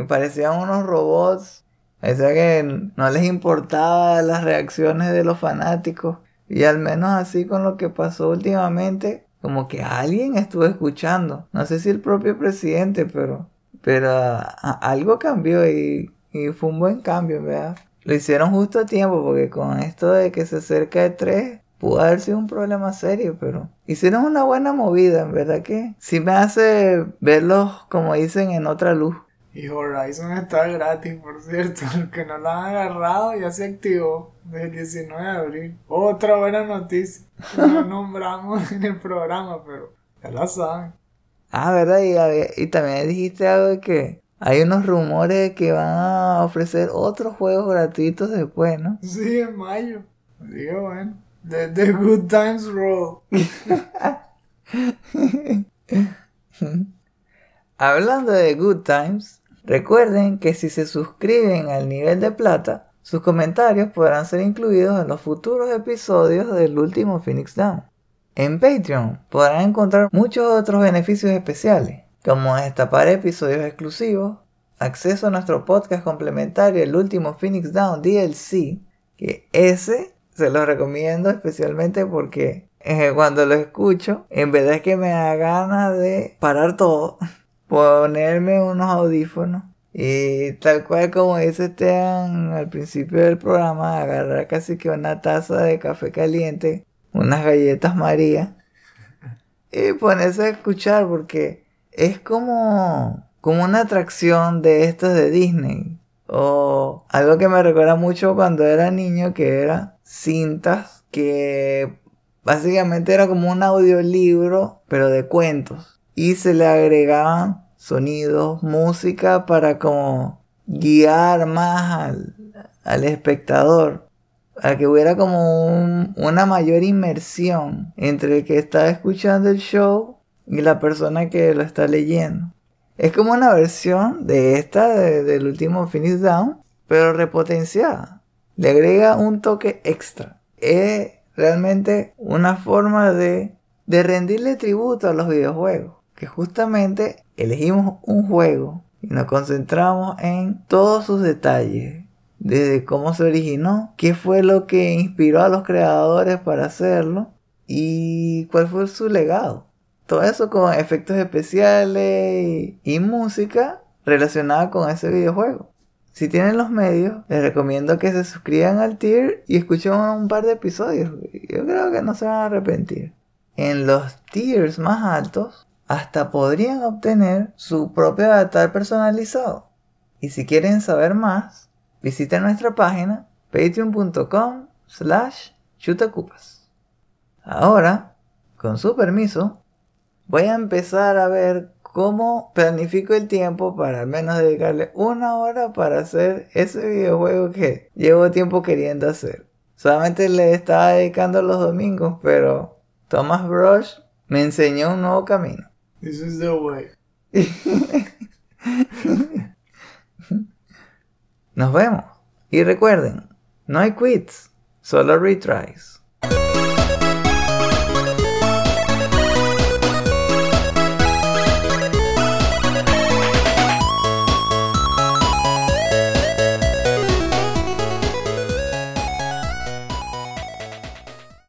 Parecían unos robots. Sea que no les importaba las reacciones de los fanáticos. Y al menos así con lo que pasó últimamente, como que alguien estuvo escuchando. No sé si el propio presidente, pero, pero algo cambió y, y fue un buen cambio, ¿verdad? Lo hicieron justo a tiempo porque con esto de que se acerca de 3 pudo haber sido un problema serio, pero hicieron una buena movida, en verdad que sí me hace verlos, como dicen, en otra luz. Y Horizon está gratis, por cierto. Los que no lo han agarrado ya se activó desde el 19 de abril. Otra buena noticia. No nombramos en el programa, pero ya la saben. Ah, ¿verdad? Y, y también dijiste algo de que hay unos rumores de que van a ofrecer otros juegos gratuitos después, ¿no? Sí, en mayo. Digo, bueno. The, the Good Times Roll. Hablando de Good Times, recuerden que si se suscriben al nivel de plata, sus comentarios podrán ser incluidos en los futuros episodios del último Phoenix Down. En Patreon podrán encontrar muchos otros beneficios especiales, como destapar episodios exclusivos, acceso a nuestro podcast complementario El último Phoenix Down DLC, que ese se los recomiendo especialmente porque eh, cuando lo escucho, en verdad es que me da ganas de parar todo, ponerme unos audífonos y tal cual como dice Esteban al principio del programa, agarrar casi que una taza de café caliente, unas galletas María y ponerse a escuchar porque es como, como una atracción de estos de Disney. O algo que me recuerda mucho cuando era niño, que era cintas que básicamente era como un audiolibro, pero de cuentos. Y se le agregaban sonidos, música para como guiar más al, al espectador. A que hubiera como un- una mayor inmersión entre el que está escuchando el show y la persona que lo está leyendo. Es como una versión de esta de- del último Finish Down, pero repotenciada. Le agrega un toque extra. Es realmente una forma de, de rendirle tributo a los videojuegos. Que justamente elegimos un juego y nos concentramos en todos sus detalles. Desde cómo se originó, qué fue lo que inspiró a los creadores para hacerlo y cuál fue su legado. Todo eso con efectos especiales y, y música relacionada con ese videojuego. Si tienen los medios, les recomiendo que se suscriban al tier y escuchen un par de episodios. Yo creo que no se van a arrepentir. En los tiers más altos, hasta podrían obtener su propio avatar personalizado. Y si quieren saber más, visiten nuestra página patreon.com slash chutacupas. Ahora, con su permiso, voy a empezar a ver cómo planifico el tiempo para al menos dedicarle una hora para hacer ese videojuego que llevo tiempo queriendo hacer. Solamente le estaba dedicando los domingos, pero Thomas Brush me enseñó un nuevo camino. This is the way. Nos vemos. Y recuerden, no hay quits, solo retries.